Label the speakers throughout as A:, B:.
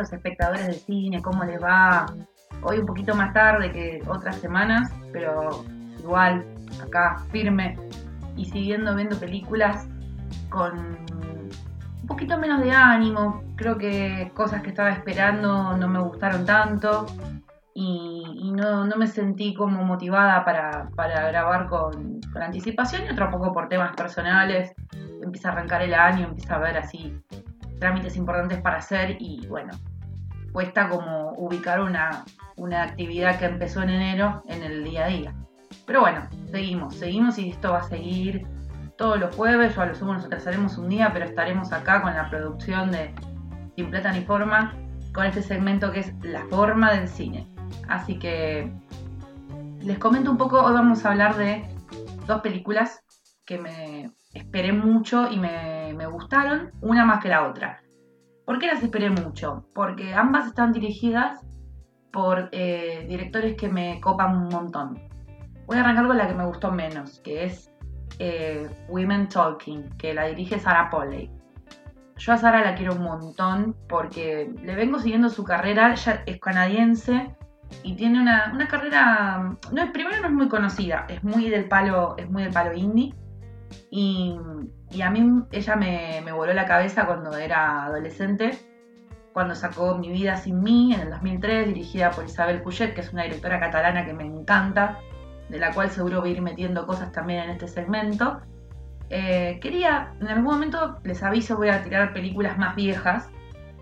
A: espectadores de cine, ¿cómo les va? Hoy un poquito más tarde que otras semanas, pero igual acá firme y siguiendo viendo películas con un poquito menos de ánimo. Creo que cosas que estaba esperando no me gustaron tanto y, no, me sentí como motivada para, grabar con, con, anticipación y otro poco por temas personales. Empieza a arrancar el año, empieza a ver así trámites importantes para hacer y bueno, cuesta como ubicar una, una actividad que empezó en enero en el día a día. Pero bueno, seguimos, seguimos y esto va a seguir todos los jueves, o a lo sumo nos atrasaremos un día, pero estaremos acá con la producción de Sin Plata ni Forma, con este segmento que es La Forma del Cine. Así que les comento un poco, hoy vamos a hablar de dos películas que me esperé mucho y me, gustaron, una más que la otra. ¿Por qué las esperé mucho? Porque ambas están dirigidas por eh, directores que me copan un montón. Voy a arrancar con la que me gustó menos, que es eh, Women Talking, que la dirige Sarah Polley. Yo a Sarah la quiero un montón porque le vengo siguiendo su carrera, ella es canadiense y tiene una, carrera, no, primero no es muy conocida, es muy del palo, es muy del palo indie, y, a mí ella me, voló la cabeza cuando era adolescente, cuando sacó Mi vida sin mí en el 2003, dirigida por Isabel Couchet, que es una directora catalana que me encanta, de la cual seguro voy a ir metiendo cosas también en este segmento. Eh, quería, en algún momento les aviso, voy a tirar películas más viejas,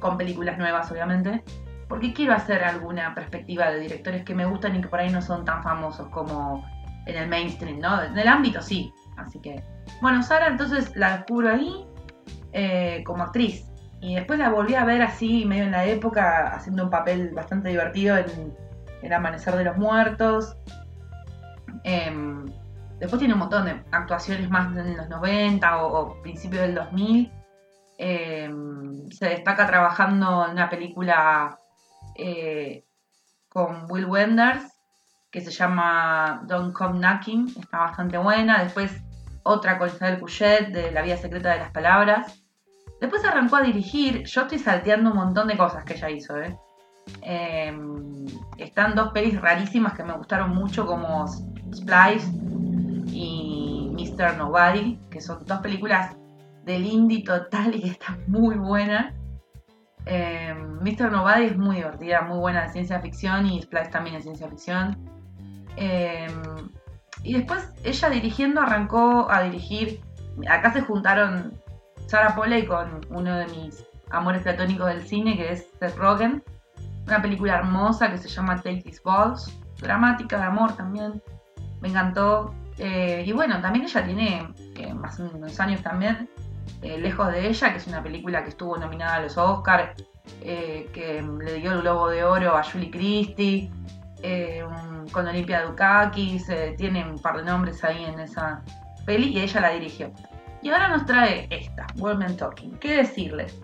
A: con películas nuevas obviamente, porque quiero hacer alguna perspectiva de directores que me gustan y que por ahí no son tan famosos como en el mainstream, ¿no? En el ámbito sí, así que bueno, Sara entonces la descubro ahí eh, como actriz. Y después la volví a ver así, medio en la época, haciendo un papel bastante divertido en, El Amanecer de los Muertos. Em, después tiene un montón de actuaciones más en los 90 o, principios del 2000. Em, se destaca trabajando en una película eh, con Will Wenders que se llama Don't Come Knocking. Está bastante buena. Después otra con Isabel Couchet de La vida secreta de las palabras. Después arrancó a dirigir, yo estoy salteando un montón de cosas que ella hizo, ¿eh? Em, están dos pelis rarísimas que me gustaron mucho como Splice y Mr. Nobody, que son dos películas del indie total y que están muy buenas. Eh, em, Mr. Nobody es muy divertida, muy buena de ciencia ficción y Splice también es ciencia ficción. Em, y después ella dirigiendo arrancó a dirigir. Acá se juntaron Sarah Polley con uno de mis amores platónicos del cine, que es Seth Rogen. Una película hermosa que se llama Take These Balls. Dramática de amor también. Me encantó. Eh, y bueno, también ella tiene eh, más unos años también. Eh, Lejos de ella, que es una película que estuvo nominada a los Oscars, que le dio el Globo de Oro a Julie Christie. Eh, con Olimpia Dukakis, tiene un par de nombres ahí en esa peli y ella la dirigió. Y ahora nos trae esta, Women Talking. ¿Qué decirles?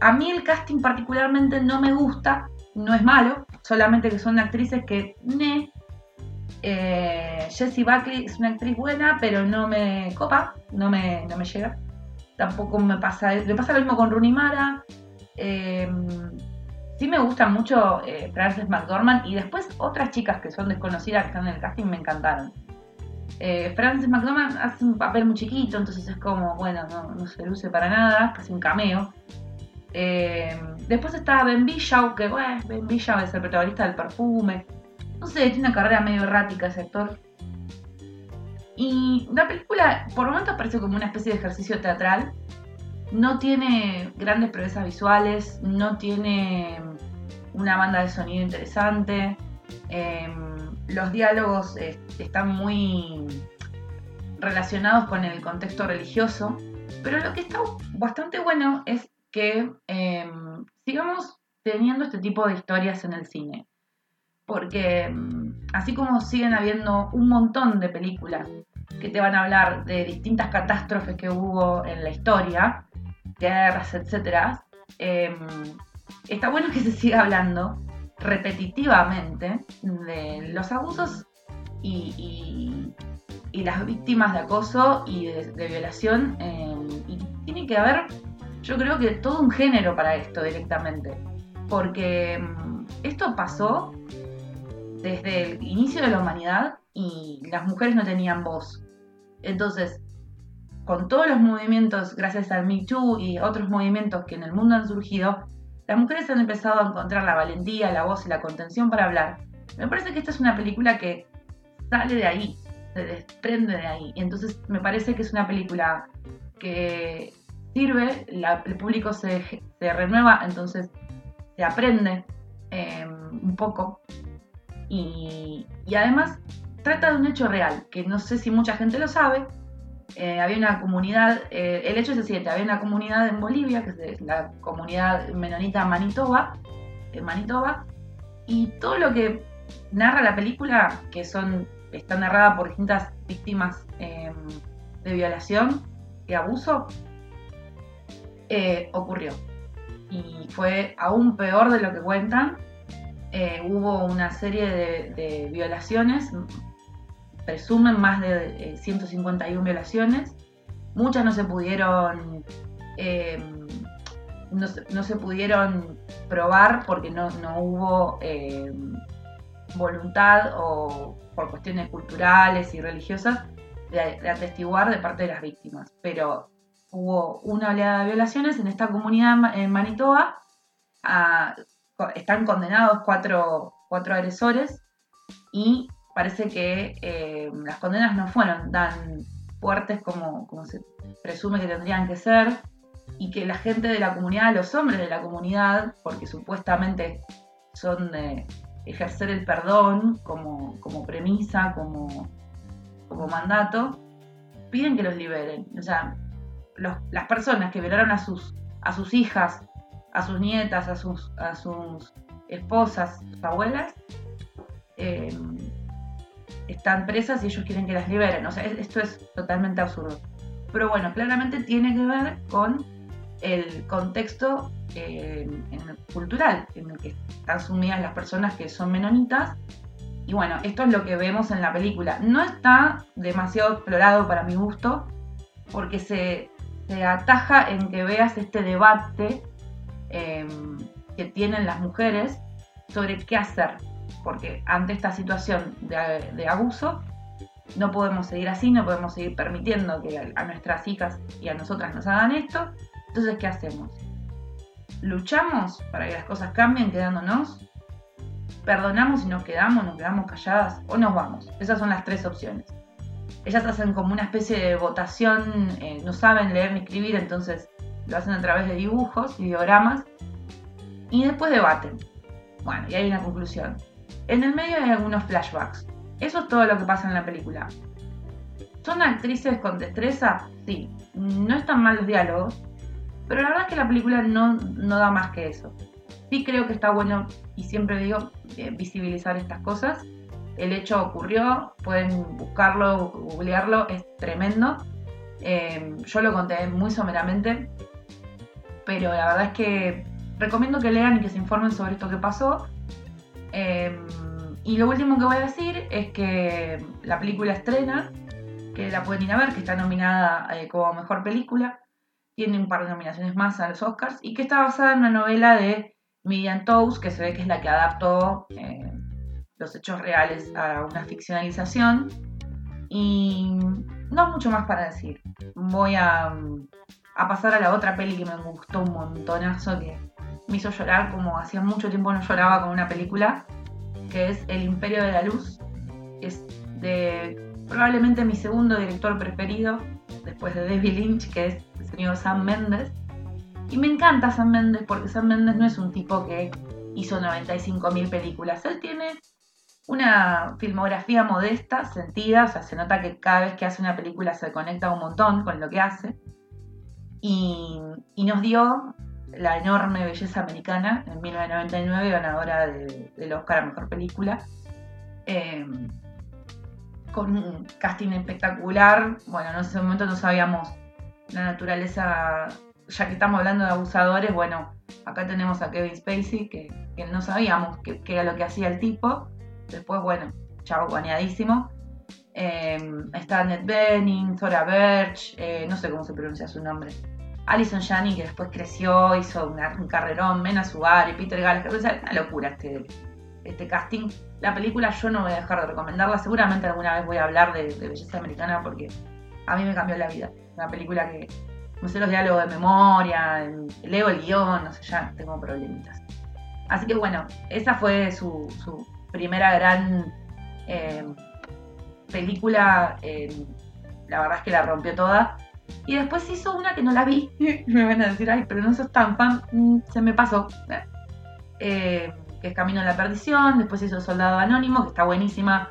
A: A mí el casting particularmente no me gusta, no es malo, solamente que son actrices que, ne, eh, Jessie Buckley es una actriz buena, pero no me copa, no me, no me llega. Tampoco me pasa, me pasa lo mismo con Rooney Mara. Eh, sí me gusta mucho eh, Frances McDormand y después otras chicas que son desconocidas que están en el casting me encantaron. Eh, Frances McDormand hace un papel muy chiquito, entonces es como, bueno, no, se luce para nada, casi un cameo. Eh, después está Ben Bishop, que bueno, Ben Bishop es el protagonista del perfume. No sé, tiene una carrera medio errática ese actor. Y la película por momentos parece como una especie de ejercicio teatral, no tiene grandes proezas visuales, no tiene una banda de sonido interesante, em, los diálogos eh, están muy relacionados con el contexto religioso, pero lo que está bastante bueno es que em, sigamos teniendo este tipo de historias en el cine. Porque em, así como siguen habiendo un montón de películas que te van a hablar de distintas catástrofes que hubo en la historia, guerras, etcétera, está bueno que se siga hablando repetitivamente de los abusos y, las víctimas de acoso y de, violación. Em, y tiene que haber, yo creo que todo un género para esto directamente. porque mm, esto pasó desde el inicio de la humanidad y las mujeres no tenían voz. Entonces, con todos los movimientos, gracias al Me Too y otros movimientos que en el mundo han surgido, las mujeres han empezado a encontrar la valentía, la voz y la contención para hablar. Me parece que esta es una película que sale de ahí, se desprende de ahí. Y entonces me parece que es una película que sirve, el público se, renueva, entonces se aprende em, un poco. Y, y además trata de un hecho real, que no sé si mucha gente lo sabe, eh, había una comunidad, eh, el hecho es el siguiente, había una comunidad en Bolivia, que es la comunidad menonita Manitoba, en Manitoba, y todo lo que narra la película, que son, está narrada por distintas víctimas em, de violación y abuso, eh, ocurrió. Y fue aún peor de lo que cuentan. hubo una serie de, de violaciones presumen más de 151 eh, violaciones. Muchas no se pudieron em, no, se pudieron probar porque no, hubo em, voluntad o por cuestiones culturales y religiosas de, atestiguar de parte de las víctimas. Pero hubo una oleada de violaciones en esta comunidad en Manitoba. están condenados cuatro, cuatro agresores y parece que eh, las condenas no fueron tan fuertes como, se presume que tendrían que ser y que la gente de la comunidad, los hombres de la comunidad, porque supuestamente son de ejercer el perdón como, como premisa, como, como mandato, piden que los liberen. O sea, las personas que violaron a sus, a sus hijas, a sus nietas, a sus, a sus esposas, abuelas, eh, están presas y ellos quieren que las liberen. O sea, esto es totalmente absurdo. Pero bueno, claramente tiene que ver con el contexto eh, cultural en el que están sumidas las personas que son menonitas. Y bueno, esto es lo que vemos en la película. No está demasiado explorado para mi gusto, porque se, ataja en que veas este debate em, que tienen las mujeres sobre qué hacer porque ante esta situación de, abuso no podemos seguir así, no podemos seguir permitiendo que a, nuestras hijas y a nosotras nos hagan esto. Entonces, ¿qué hacemos? ¿Luchamos para que las cosas cambien quedándonos? ¿Perdonamos y nos quedamos, nos quedamos calladas o nos vamos? Esas son las tres opciones. Ellas hacen como una especie de votación, eh, no saben leer ni escribir, entonces lo hacen a través de dibujos, ideogramas, y después debaten. Bueno, y hay una conclusión. En el medio hay algunos flashbacks. Eso es todo lo que pasa en la película. ¿Son actrices con destreza? Sí. No están mal los diálogos, pero la verdad es que la película no, no da más que eso. Sí creo que está bueno, y siempre digo, eh, visibilizar estas cosas. El hecho ocurrió, pueden buscarlo, googlearlo, es tremendo. Eh, yo lo conté muy someramente, pero la verdad es que recomiendo que lean y que se informen sobre esto que pasó Em, y lo último que voy a decir es que la película estrena, que la pueden ir a ver, que está nominada eh, como mejor película, tiene un par de nominaciones más a los Oscars, y que está basada en una novela de Miriam Toews, que se ve que es la que adaptó eh, los hechos reales a una ficcionalización. Y no mucho más para decir. Voy a, a pasar a la otra peli que me gustó un montonazo, que me hizo llorar como hacía mucho tiempo no lloraba con una película, que es El Imperio de la Luz. Es de probablemente mi segundo director preferido, después de David Lynch, que es el señor Sam Mendes. Y me encanta Sam Mendes porque Sam Mendes no es un tipo que hizo 95.000 películas. Él tiene una filmografía modesta, sentida, o sea, se nota que cada vez que hace una película se conecta un montón con lo que hace. Y, y nos dio la enorme belleza americana en 1999, ganadora del Oscar a Mejor Película. Eh, con un casting espectacular. Bueno, en ese momento no sabíamos la naturaleza, ya que estamos hablando de abusadores, bueno, acá tenemos a Kevin Spacey, que, no sabíamos qué era lo que hacía el tipo. Después, bueno, chavo baneadísimo. Eh, está Ned Benning, Zora Birch, eh, no sé cómo se pronuncia su nombre. Alison Janney, que después creció, hizo un carrerón, Mena Sugar y Peter Gallagher. una locura este, este casting. La película yo no voy a dejar de recomendarla. Seguramente alguna vez voy a hablar de, belleza americana porque a mí me cambió la vida. Una película que no sé los diálogos de memoria, leo el guion, no sé, ya tengo problemitas. Así que bueno, esa fue su, primera gran eh, película. Eh, la verdad es que la rompió toda. Y después hizo una que no la vi. me van a decir, ay, pero no sos tan fan. Mm, se me pasó. Eh, que es Camino a la Perdición. Después hizo Soldado Anónimo, que está buenísima.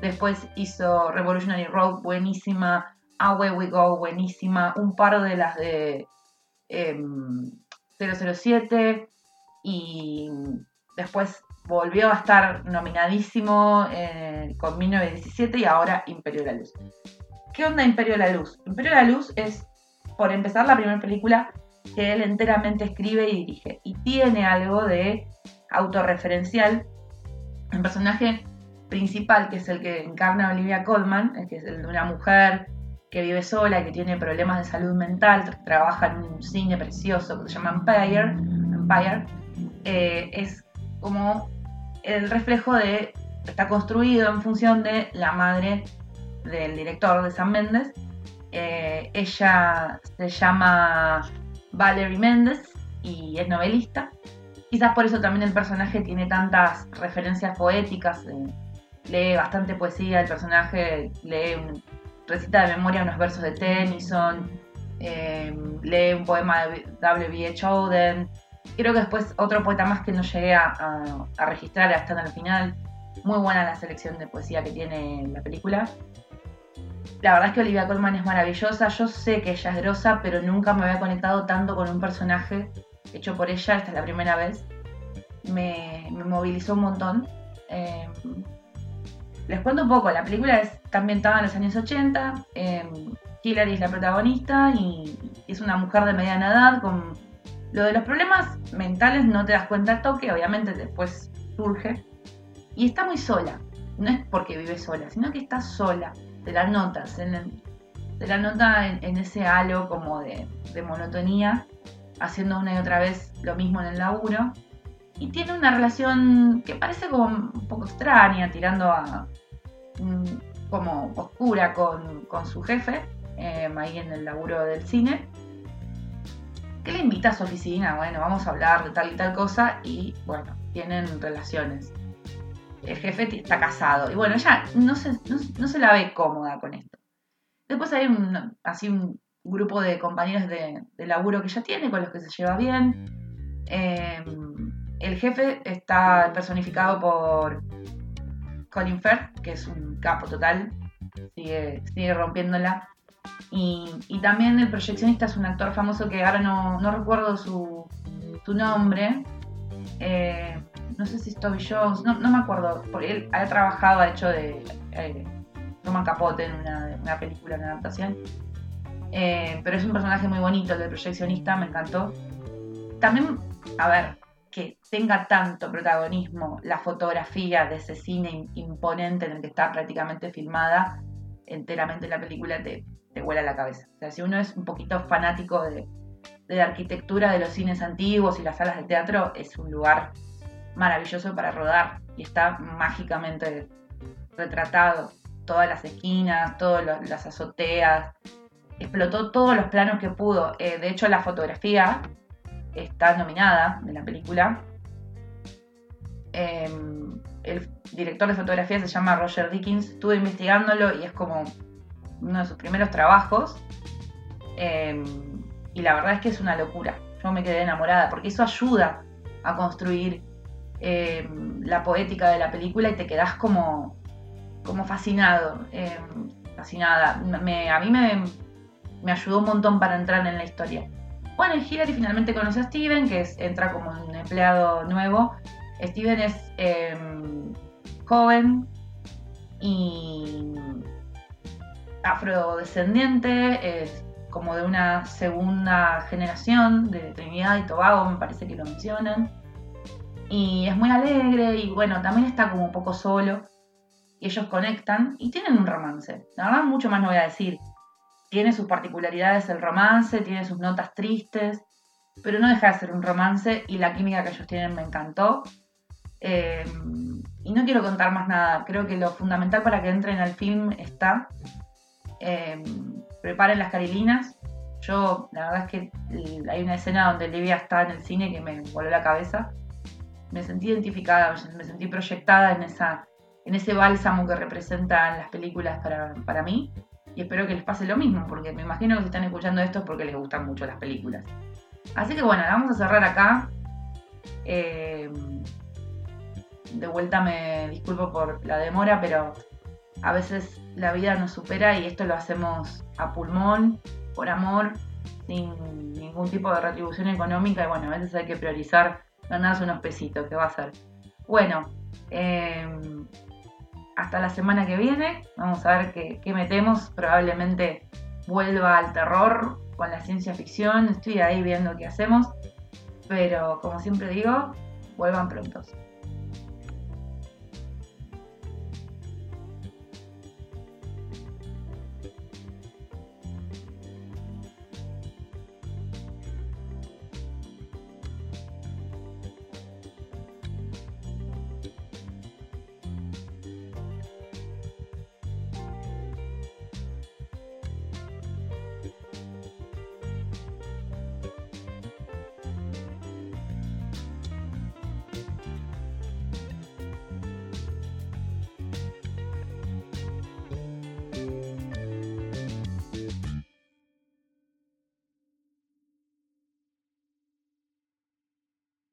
A: Después hizo Revolutionary Road, buenísima. Away We Go, buenísima. Un par de las de 007. Em, y después volvió a estar nominadísimo eh, con 1917 y ahora Imperio de la Luz. ¿Qué onda Imperio de la Luz? Imperio de la Luz es, por empezar, la primera película que él enteramente escribe y dirige. Y tiene algo de autorreferencial. El personaje principal, que es el que encarna Olivia Colman, que es el de una mujer que vive sola, que tiene problemas de salud mental, trabaja en un cine precioso que se llama Empire, Empire eh, es como el reflejo de, está construido en función de la madre del director de San Méndez. Eh, ella se llama Valerie Méndez y es novelista. Quizás por eso también el personaje tiene tantas referencias poéticas. Eh, lee bastante poesía, el personaje lee recita de memoria unos versos de Tennyson, eh, lee un poema de W.B.H. Auden. Creo que después otro poeta más que no llegué a, a registrar hasta el final. Muy buena la selección de poesía que tiene la película. La verdad es que Olivia Colman es maravillosa. Yo sé que ella es grosa, pero nunca me había conectado tanto con un personaje hecho por ella. Esta es la primera vez. Me, movilizó un montón. Em, les cuento un poco. La película está ambientada en los años 80. Eh, Hillary es la protagonista y es una mujer de mediana edad con lo de los problemas mentales no te das cuenta toque, obviamente después surge. Y está muy sola. No es porque vive sola, sino que está sola te la notas, en la nota en, ese halo como de, monotonía, haciendo una y otra vez lo mismo en el laburo. Y tiene una relación que parece como un poco extraña, tirando a como oscura con, su jefe, eh, ahí en el laburo del cine, que le invita a su oficina, bueno, vamos a hablar de tal y tal cosa, y bueno, tienen relaciones el jefe está casado. Y bueno, ella no se, no, se la ve cómoda con esto. Después hay un, así un grupo de compañeros de, laburo que ella tiene, con los que se lleva bien. Em, el jefe está personificado por Colin Firth, que es un capo total, sigue, sigue rompiéndola. Y, también el proyeccionista es un actor famoso que ahora no, recuerdo su, su nombre, eh, no sé si es Toby Jones, no, me acuerdo, porque él ha trabajado, ha hecho de eh, Truman Capote en una, película, en adaptación. Eh, pero es un personaje muy bonito, el del proyeccionista, me encantó. También, a ver, que tenga tanto protagonismo la fotografía de ese cine imponente en el que está prácticamente filmada enteramente la película, te, te vuela la cabeza. O sea, si uno es un poquito fanático de, de la arquitectura de los cines antiguos y las salas de teatro, es un lugar maravilloso para rodar y está mágicamente retratado. Todas las esquinas, todas las azoteas. Explotó todos los planos que pudo. Eh, de hecho, la fotografía está nominada de la película. Em, el director de fotografía se llama Roger Dickens. Estuve investigándolo y es como uno de sus primeros trabajos. Em, y la verdad es que es una locura. Yo me quedé enamorada porque eso ayuda a construir eh, la poética de la película y te quedas como, como fascinado, eh, fascinada. a mí me, ayudó un montón para entrar en la historia. Bueno, y Hillary finalmente conoce a Steven, que es, entra como un empleado nuevo. Steven es em, joven y afrodescendiente, es como de una segunda generación de Trinidad y Tobago, me parece que lo mencionan y es muy alegre y bueno, también está como un poco solo y ellos conectan y tienen un romance. La verdad, mucho más no voy a decir. tiene sus particularidades el romance, tiene sus notas tristes, pero no deja de ser un romance y la química que ellos tienen me encantó. Eh, y no quiero contar más nada, creo que lo fundamental para que entren al film está. Eh, preparen las carilinas. Yo, la verdad es que hay una escena donde Livia está en el cine que me voló la cabeza. Me sentí identificada, me sentí proyectada en, esa, en ese bálsamo que representan las películas para, para mí. Y espero que les pase lo mismo, porque me imagino que si están escuchando esto es porque les gustan mucho las películas. Así que bueno, vamos a cerrar acá. Eh, de vuelta me disculpo por la demora, pero a veces la vida nos supera y esto lo hacemos a pulmón, por amor, sin ningún tipo de retribución económica y bueno, a veces hay que priorizar ganarse unos pesitos, que va a ser. Bueno, em, hasta la semana que viene, vamos a ver qué, qué metemos, probablemente vuelva al terror con la ciencia ficción, estoy ahí viendo qué hacemos, pero como siempre digo, vuelvan prontos.